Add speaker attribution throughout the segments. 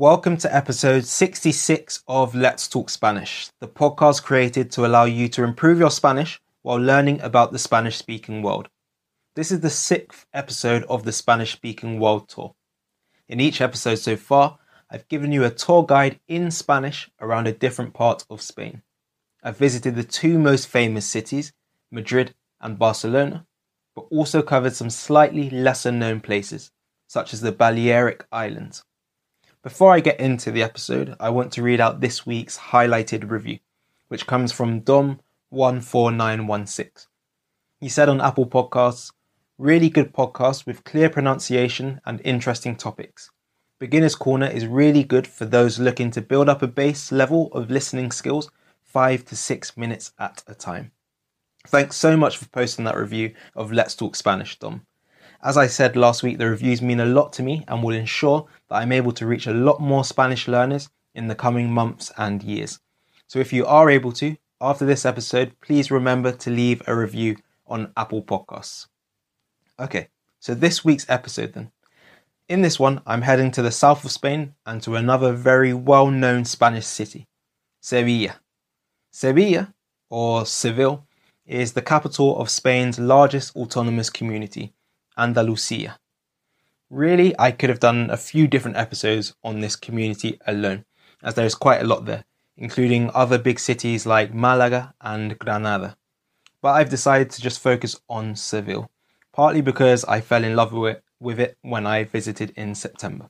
Speaker 1: Welcome to episode 66 of Let's Talk Spanish, the podcast created to allow you to improve your Spanish while learning about the Spanish speaking world. This is the sixth episode of the Spanish speaking world tour. In each episode so far, I've given you a tour guide in Spanish around a different part of Spain. I've visited the two most famous cities, Madrid and Barcelona, but also covered some slightly lesser known places, such as the Balearic Islands. Before I get into the episode, I want to read out this week's highlighted review, which comes from Dom14916. He said on Apple Podcasts, really good podcast with clear pronunciation and interesting topics. Beginner's Corner is really good for those looking to build up a base level of listening skills five to six minutes at a time. Thanks so much for posting that review of Let's Talk Spanish, Dom. As I said last week, the reviews mean a lot to me and will ensure that I'm able to reach a lot more Spanish learners in the coming months and years. So if you are able to, after this episode, please remember to leave a review on Apple Podcasts. Okay, so this week's episode then. In this one, I'm heading to the south of Spain and to another very well known Spanish city, Sevilla. Sevilla, or Seville, is the capital of Spain's largest autonomous community Andalusia. Really, I could have done a few different episodes on this community alone, as there is quite a lot there, including other big cities like Malaga and Granada. But I've decided to just focus on Seville, partly because I fell in love with it, with it when I visited in September.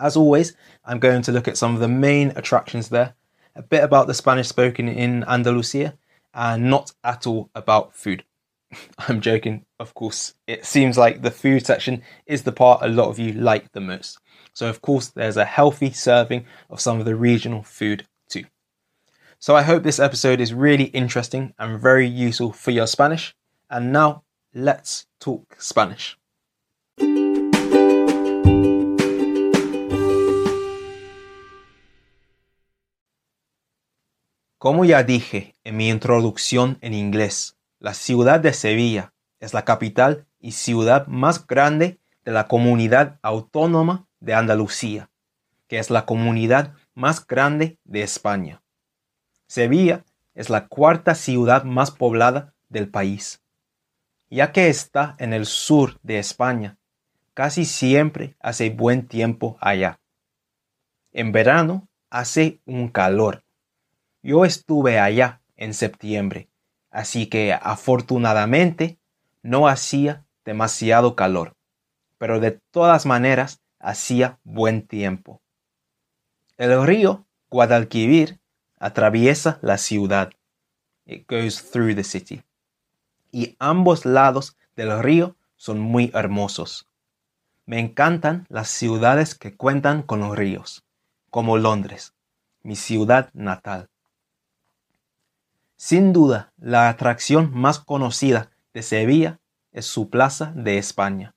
Speaker 1: As always, I'm going to look at some of the main attractions there, a bit about the Spanish spoken in Andalusia, and not at all about food. I'm joking, of course. It seems like the food section is the part a lot of you like the most. So, of course, there's a healthy serving of some of the regional food too. So, I hope this episode is really interesting and very useful for your Spanish. And now, let's talk Spanish. Como ya dije en mi introducción en inglés, La ciudad de Sevilla es la capital y ciudad más grande de la comunidad autónoma de Andalucía, que es la comunidad más grande de España. Sevilla es la cuarta ciudad más poblada del país. Ya que está en el sur de España, casi siempre hace buen tiempo allá. En verano hace un calor. Yo estuve allá en septiembre así que afortunadamente no hacía demasiado calor, pero de todas maneras hacía buen tiempo. El río Guadalquivir atraviesa la ciudad. It goes through the city. Y ambos lados del río son muy hermosos. Me encantan las ciudades que cuentan con los ríos, como Londres, mi ciudad natal. Sin duda, la atracción más conocida de Sevilla es su Plaza de España.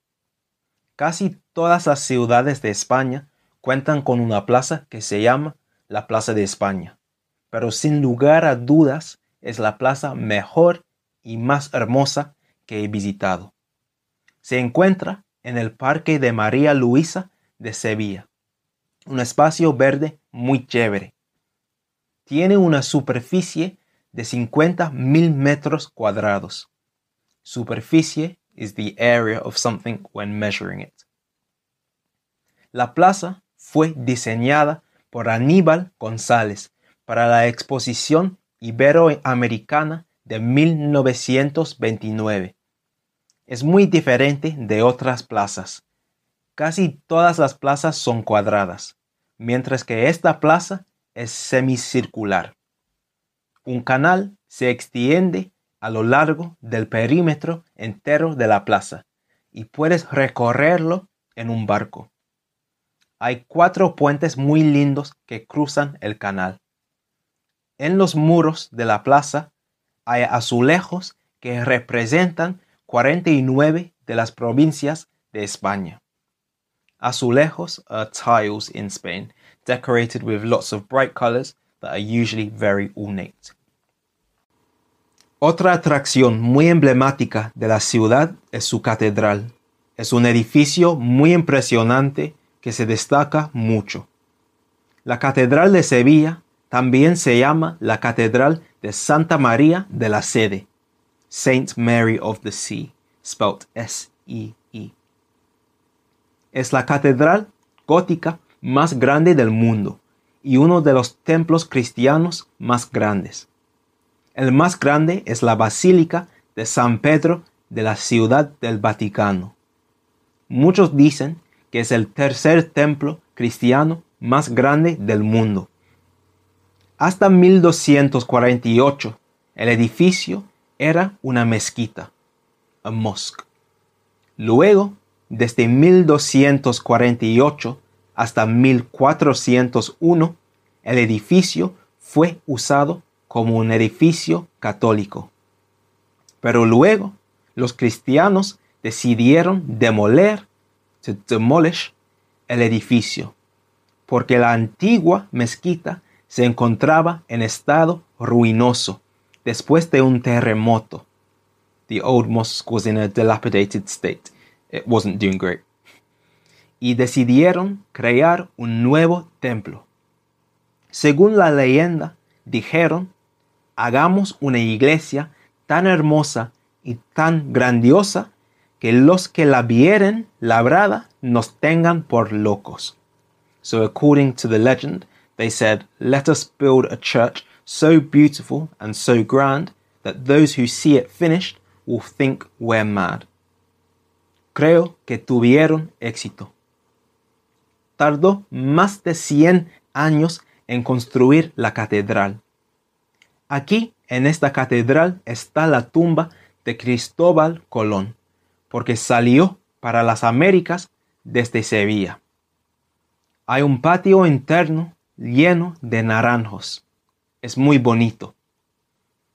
Speaker 1: Casi todas las ciudades de España cuentan con una plaza que se llama la Plaza de España, pero sin lugar a dudas es la plaza mejor y más hermosa que he visitado. Se encuentra en el Parque de María Luisa de Sevilla, un espacio verde muy chévere. Tiene una superficie de 50 mil metros cuadrados. Superficie is the area of something when measuring it. La plaza fue diseñada por Aníbal González para la exposición iberoamericana de 1929. Es muy diferente de otras plazas. Casi todas las plazas son cuadradas, mientras que esta plaza es semicircular. Un canal se extiende a lo largo del perímetro entero de la plaza y puedes recorrerlo en un barco. Hay cuatro puentes muy lindos que cruzan el canal. En los muros de la plaza hay azulejos que representan 49 de las provincias de España. Azulejos are tiles in Spain, decorated with lots of bright colors that are usually very ornate. Otra atracción muy emblemática de la ciudad es su catedral. Es un edificio muy impresionante que se destaca mucho. La Catedral de Sevilla también se llama la Catedral de Santa María de la Sede, Saint Mary of the Sea, spelled S-E-E. -E. Es la catedral gótica más grande del mundo y uno de los templos cristianos más grandes. El más grande es la Basílica de San Pedro de la Ciudad del Vaticano. Muchos dicen que es el tercer templo cristiano más grande del mundo. Hasta 1248, el edificio era una mezquita, a mosque. Luego, desde 1248 hasta 1401, el edificio fue usado como un edificio católico. Pero luego, los cristianos decidieron demoler, to demolish, el edificio, porque la antigua mezquita se encontraba en estado ruinoso después de un terremoto. The old mosque was in a dilapidated state. It wasn't doing great. Y decidieron crear un nuevo templo. Según la leyenda, dijeron, hagamos una iglesia tan hermosa y tan grandiosa que los que la vieren labrada nos tengan por locos. So according to the legend, they said, Let us build a church so beautiful and so grand that those who see it finished will think we're mad. Creo que tuvieron éxito. Tardó más de 100 años en construir la catedral. Aquí, en esta catedral, está la tumba de Cristóbal Colón, porque salió para las Américas desde Sevilla. Hay un patio interno lleno de naranjos. Es muy bonito.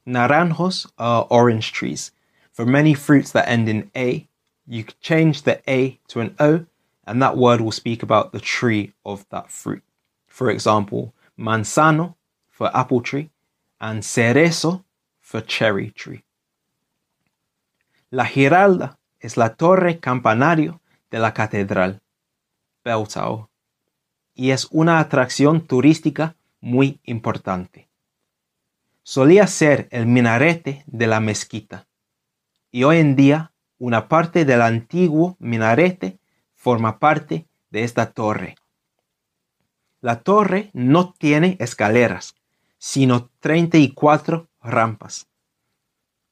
Speaker 1: Naranjos are orange trees. For many fruits that end in A, you change the A to an O, and that word will speak about the tree of that fruit. For example, manzano for apple tree, and cerezo for cherry tree. La Giralda es la torre campanario de la catedral, Tower, y es una atracción turística muy importante. Solía ser el minarete de la mezquita, y hoy en día una parte del antiguo minarete forma parte de esta torre. La torre no tiene escaleras, sino 34 rampas.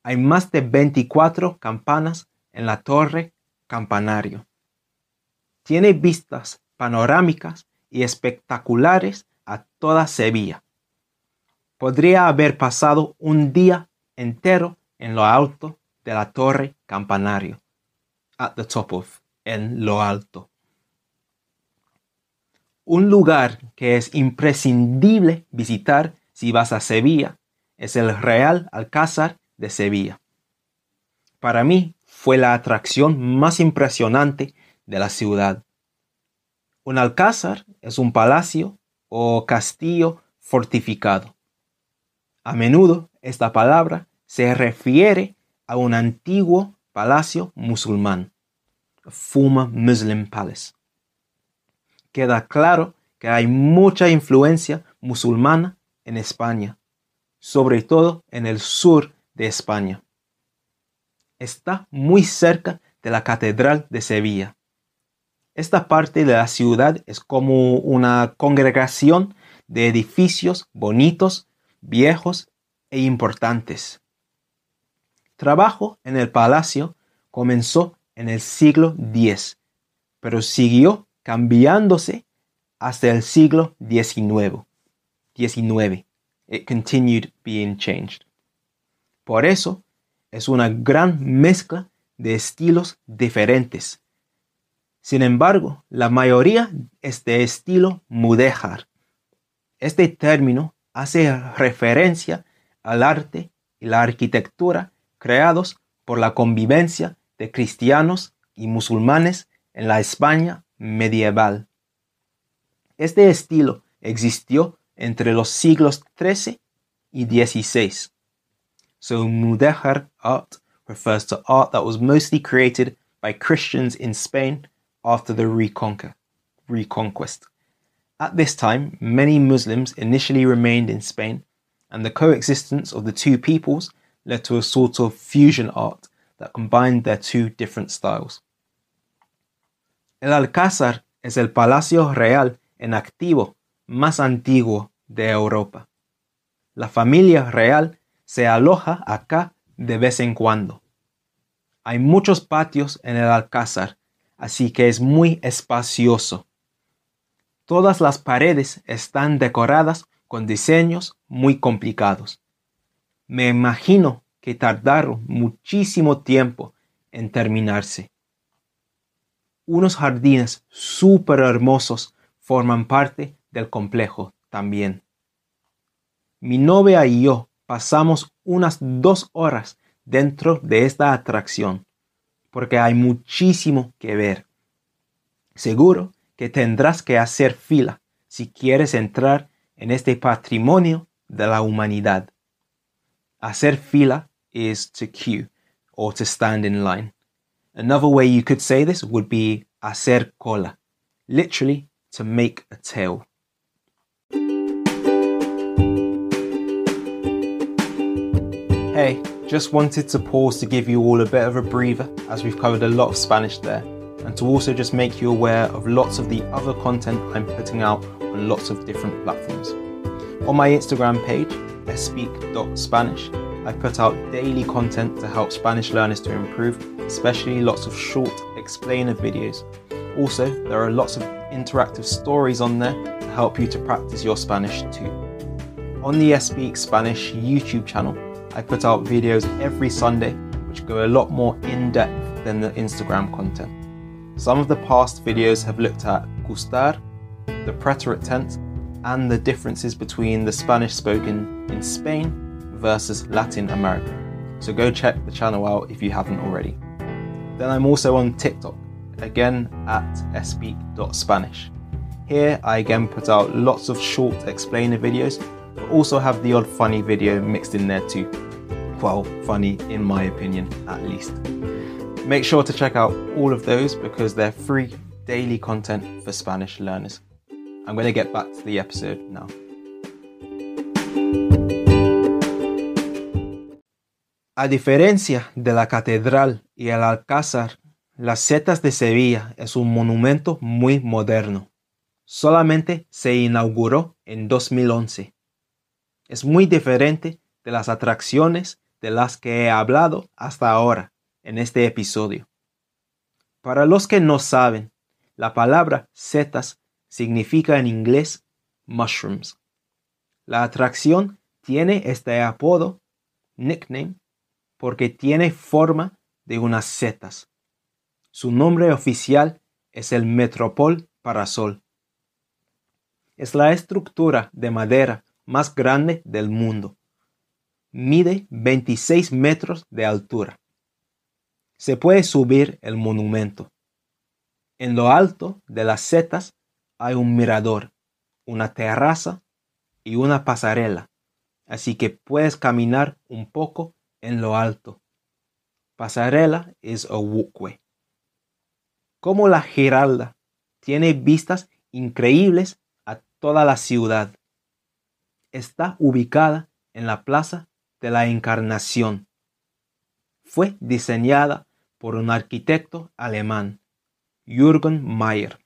Speaker 1: Hay más de 24 campanas en la torre campanario. Tiene vistas panorámicas y espectaculares a toda Sevilla. Podría haber pasado un día entero en lo alto de la torre campanario. At the top of, en lo alto. Un lugar que es imprescindible visitar si vas a Sevilla es el Real Alcázar de Sevilla. Para mí fue la atracción más impresionante de la ciudad. Un alcázar es un palacio o castillo fortificado. A menudo esta palabra se refiere a un antiguo palacio musulmán, Fuma Muslim Palace. Queda claro que hay mucha influencia musulmana en España, sobre todo en el sur de España. Está muy cerca de la Catedral de Sevilla. Esta parte de la ciudad es como una congregación de edificios bonitos, viejos e importantes. Trabajo en el palacio comenzó en el siglo X, pero siguió cambiándose hasta el siglo XIX. XIX. It continued being changed. Por eso es una gran mezcla de estilos diferentes. Sin embargo, la mayoría es de estilo mudéjar. Este término hace referencia al arte y la arquitectura creados por la convivencia de cristianos y musulmanes en la España medieval. Este estilo existió entre los siglos XIII y XVI. So Mudéjar art refers to art that was mostly created by Christians in Spain after the reconquest. At this time, many Muslims initially remained in Spain, and the coexistence of the two peoples led to a sort of fusion art that combined their two different styles. El Alcázar es el palacio real en activo más antiguo de Europa. La familia real se aloja acá de vez en cuando. Hay muchos patios en el Alcázar, así que es muy espacioso. Todas las paredes están decoradas con diseños muy complicados. Me imagino que tardaron muchísimo tiempo en terminarse. Unos jardines súper hermosos forman parte del complejo también. Mi novia y yo pasamos unas dos horas dentro de esta atracción porque hay muchísimo que ver. Seguro que tendrás que hacer fila si quieres entrar en este patrimonio de la humanidad. Hacer fila is to queue or to stand in line. Another way you could say this would be hacer cola, literally to make a tail. Hey, just wanted to pause to give you all a bit of a breather as we've covered a lot of Spanish there, and to also just make you aware of lots of the other content I'm putting out on lots of different platforms. On my Instagram page, speak.spanish, I put out daily content to help Spanish learners to improve, especially lots of short explainer videos. Also, there are lots of interactive stories on there to help you to practice your Spanish too. On the Speak Spanish YouTube channel, I put out videos every Sunday which go a lot more in depth than the Instagram content. Some of the past videos have looked at gustar, the preterite tense, and the differences between the Spanish spoken in Spain versus Latin America. So go check the channel out if you haven't already. Then I'm also on TikTok, again at speak.spanish. Here I again put out lots of short explainer videos, but also have the odd funny video mixed in there too. Well, funny in my opinion, at least. Make sure to check out all of those because they're free daily content for Spanish learners. I'm going to get back to the episode now. A diferencia de la catedral y el alcázar, las setas de Sevilla es un monumento muy moderno. Solamente se inauguró en 2011. Es muy diferente de las atracciones de las que he hablado hasta ahora en este episodio. Para los que no saben, la palabra setas significa en inglés mushrooms. La atracción tiene este apodo, nickname, porque tiene forma de unas setas. Su nombre oficial es el Metropol Parasol. Es la estructura de madera más grande del mundo. Mide 26 metros de altura. Se puede subir el monumento. En lo alto de las setas hay un mirador, una terraza y una pasarela, así que puedes caminar un poco en lo alto. Pasarela es a. Como la Giralda tiene vistas increíbles a toda la ciudad. Está ubicada en la Plaza de la Encarnación. Fue diseñada por un arquitecto alemán, Jürgen Mayer.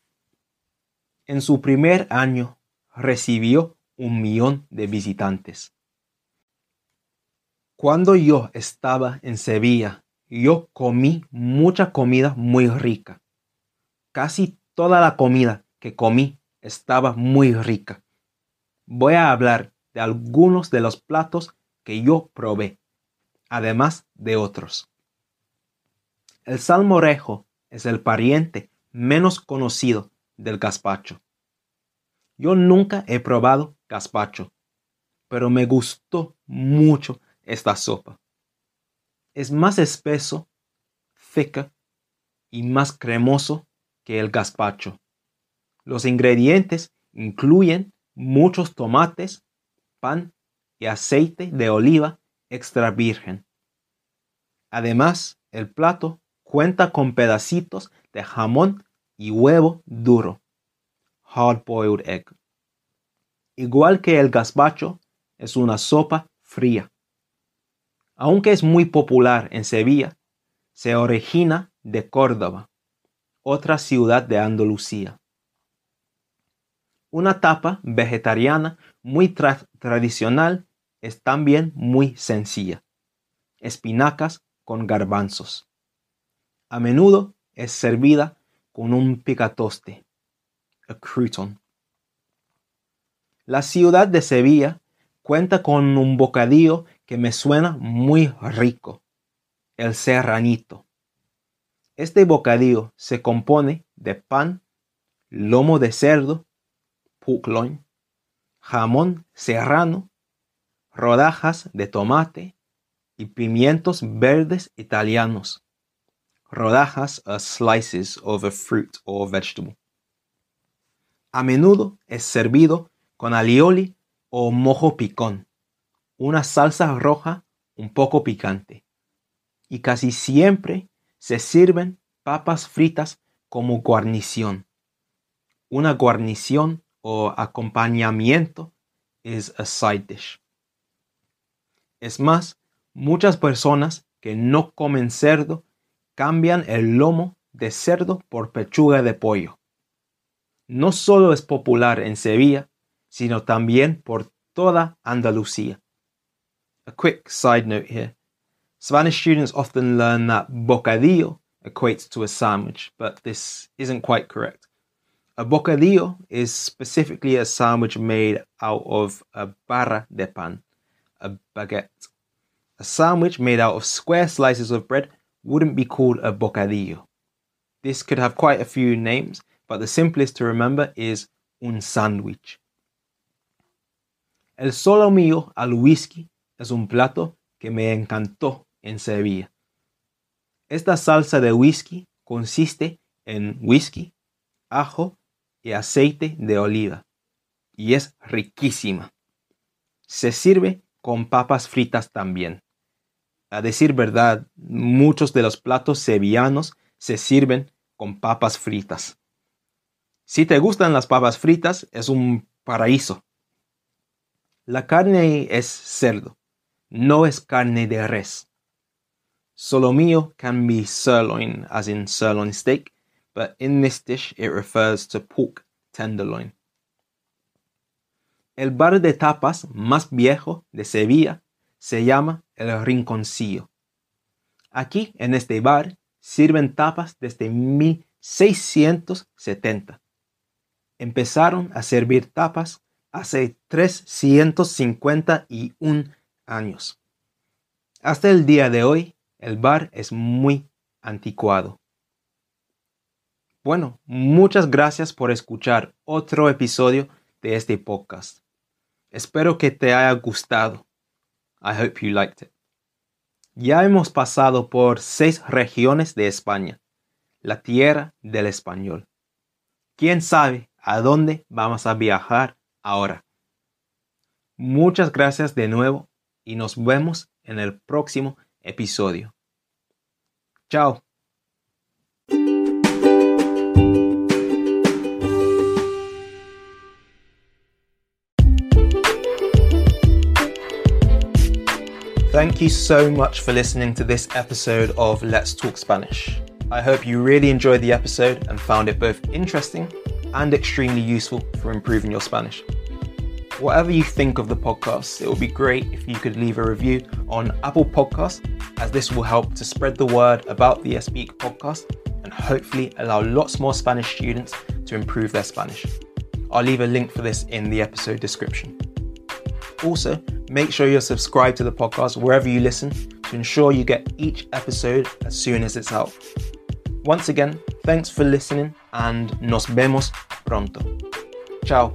Speaker 1: En su primer año recibió un millón de visitantes. Cuando yo estaba en Sevilla, yo comí mucha comida muy rica. Casi toda la comida que comí estaba muy rica. Voy a hablar de algunos de los platos que yo probé, además de otros. El salmorejo es el pariente menos conocido del gazpacho. Yo nunca he probado gazpacho, pero me gustó mucho esta sopa. Es más espeso, seca y más cremoso que el gazpacho. Los ingredientes incluyen muchos tomates, pan y aceite de oliva extra virgen. Además, el plato cuenta con pedacitos de jamón y huevo duro, hard boiled egg. igual que el gazpacho, es una sopa fría. Aunque es muy popular en Sevilla, se origina de Córdoba, otra ciudad de Andalucía. Una tapa vegetariana muy tradicional es también muy sencilla. Espinacas con garbanzos. A menudo es servida con un picatoste, a crouton. La ciudad de Sevilla cuenta con un bocadillo que me suena muy rico, el serranito. Este bocadillo se compone de pan, lomo de cerdo, pork jamón serrano, rodajas de tomate y pimientos verdes italianos. Rodajas are slices of a fruit or vegetable. A menudo es servido con alioli o mojo picón, una salsa roja un poco picante. Y casi siempre se sirven papas fritas como guarnición. Una guarnición o acompañamiento es a side dish. Es más, muchas personas que no comen cerdo cambian el lomo de cerdo por pechuga de pollo. No solo es popular en Sevilla, sino también por toda Andalucía. A quick side note here. Spanish students often learn that bocadillo equates to a sandwich, but this isn't quite correct. A bocadillo is specifically a sandwich made out of a barra de pan, a baguette. A sandwich made out of square slices of bread wouldn't be called a bocadillo. This could have quite a few names, but the simplest to remember is un sandwich. El solomillo al whisky es un plato que me encantó en Sevilla. Esta salsa de whisky consiste en whisky, ajo y aceite de oliva y es riquísima. Se sirve con papas fritas también. A decir verdad, muchos de los platos sevillanos se sirven con papas fritas. Si te gustan las papas fritas, es un paraíso. La carne es cerdo, no es carne de res. Solomillo can be sirloin, as in sirloin steak, but in this dish it refers to pork tenderloin. El bar de tapas más viejo de Sevilla se llama el Rinconcillo. Aquí, en este bar, sirven tapas desde 1670. Empezaron a servir tapas hace 351 años. Hasta el día de hoy, el bar es muy anticuado. Bueno, muchas gracias por escuchar otro episodio de este podcast. Espero que te haya gustado. I hope you liked it. Ya hemos pasado por seis regiones de España, la tierra del español. ¿Quién sabe a dónde vamos a viajar ahora? Muchas gracias de nuevo y nos vemos en el próximo episodio. Chao. Thank you so much for listening to this episode of Let's Talk Spanish. I hope you really enjoyed the episode and found it both interesting and extremely useful for improving your Spanish. Whatever you think of the podcast, it would be great if you could leave a review on Apple Podcasts, as this will help to spread the word about the Speak podcast and hopefully allow lots more Spanish students to improve their Spanish. I'll leave a link for this in the episode description. Also, make sure you're subscribed to the podcast wherever you listen to ensure you get each episode as soon as it's out. Once again, thanks for listening and nos vemos pronto. Ciao.